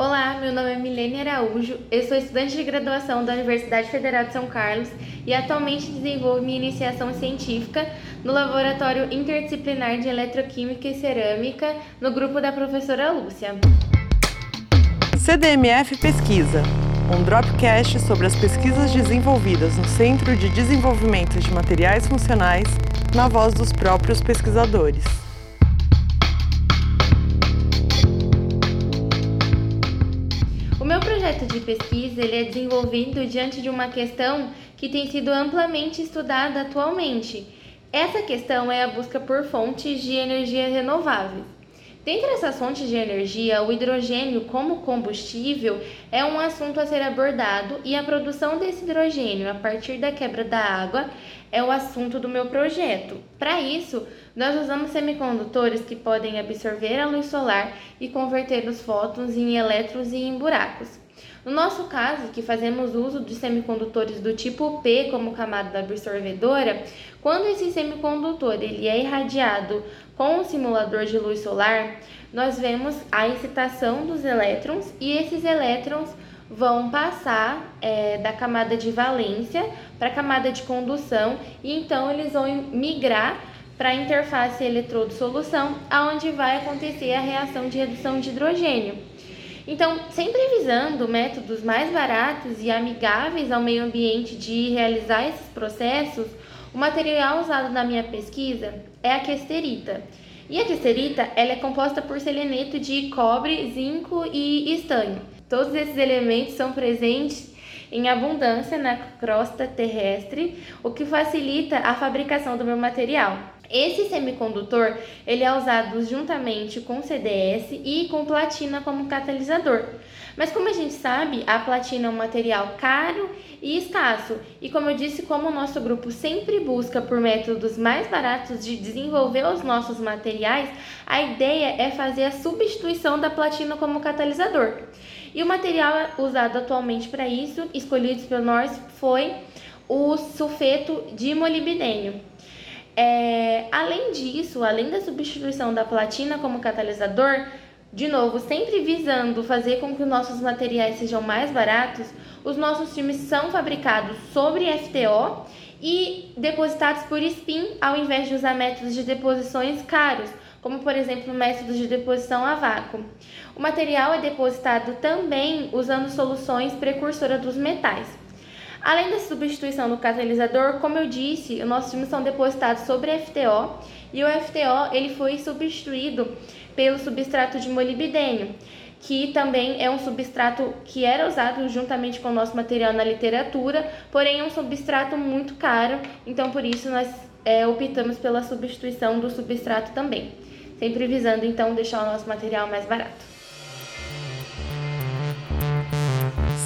Olá, meu nome é Milene Araújo, eu sou estudante de graduação da Universidade Federal de São Carlos e atualmente desenvolvo minha iniciação científica no Laboratório Interdisciplinar de Eletroquímica e Cerâmica no grupo da professora Lúcia. CDMF Pesquisa, um dropcast sobre as pesquisas desenvolvidas no Centro de Desenvolvimento de Materiais Funcionais, na voz dos próprios pesquisadores. Meu projeto de pesquisa ele é desenvolvido diante de uma questão que tem sido amplamente estudada atualmente. Essa questão é a busca por fontes de energia renováveis. Dentre essas fontes de energia, o hidrogênio como combustível é um assunto a ser abordado e a produção desse hidrogênio a partir da quebra da água é o assunto do meu projeto. Para isso, nós usamos semicondutores que podem absorver a luz solar e converter os fótons em elétrons e em buracos. No nosso caso, que fazemos uso de semicondutores do tipo P como camada absorvedora, quando esse semicondutor ele é irradiado com um simulador de luz solar, nós vemos a excitação dos elétrons e esses elétrons vão passar é, da camada de valência para a camada de condução e então eles vão migrar para a interface eletrodo-solução, aonde vai acontecer a reação de redução de hidrogênio. Então, sempre visando métodos mais baratos e amigáveis ao meio ambiente de realizar esses processos, o material usado na minha pesquisa é a questerita. E a questerita ela é composta por seleneto de cobre, zinco e estanho. Todos esses elementos são presentes em abundância na crosta terrestre, o que facilita a fabricação do meu material. Esse semicondutor ele é usado juntamente com CDS e com platina como catalisador. Mas como a gente sabe, a platina é um material caro e escasso. E como eu disse, como o nosso grupo sempre busca por métodos mais baratos de desenvolver os nossos materiais, a ideia é fazer a substituição da platina como catalisador. E o material usado atualmente para isso, escolhido por nós, foi o sulfeto de molibdênio. É, além disso, além da substituição da platina como catalisador, de novo, sempre visando fazer com que os nossos materiais sejam mais baratos, os nossos filmes são fabricados sobre FTO e depositados por spin, ao invés de usar métodos de deposições caros, como por exemplo métodos de deposição a vácuo. O material é depositado também usando soluções precursoras dos metais. Além da substituição do catalisador, como eu disse, os nossos filmes são depositados sobre FTO e o FTO ele foi substituído pelo substrato de molibdênio, que também é um substrato que era usado juntamente com o nosso material na literatura, porém é um substrato muito caro, então por isso nós é, optamos pela substituição do substrato também, sempre visando então deixar o nosso material mais barato.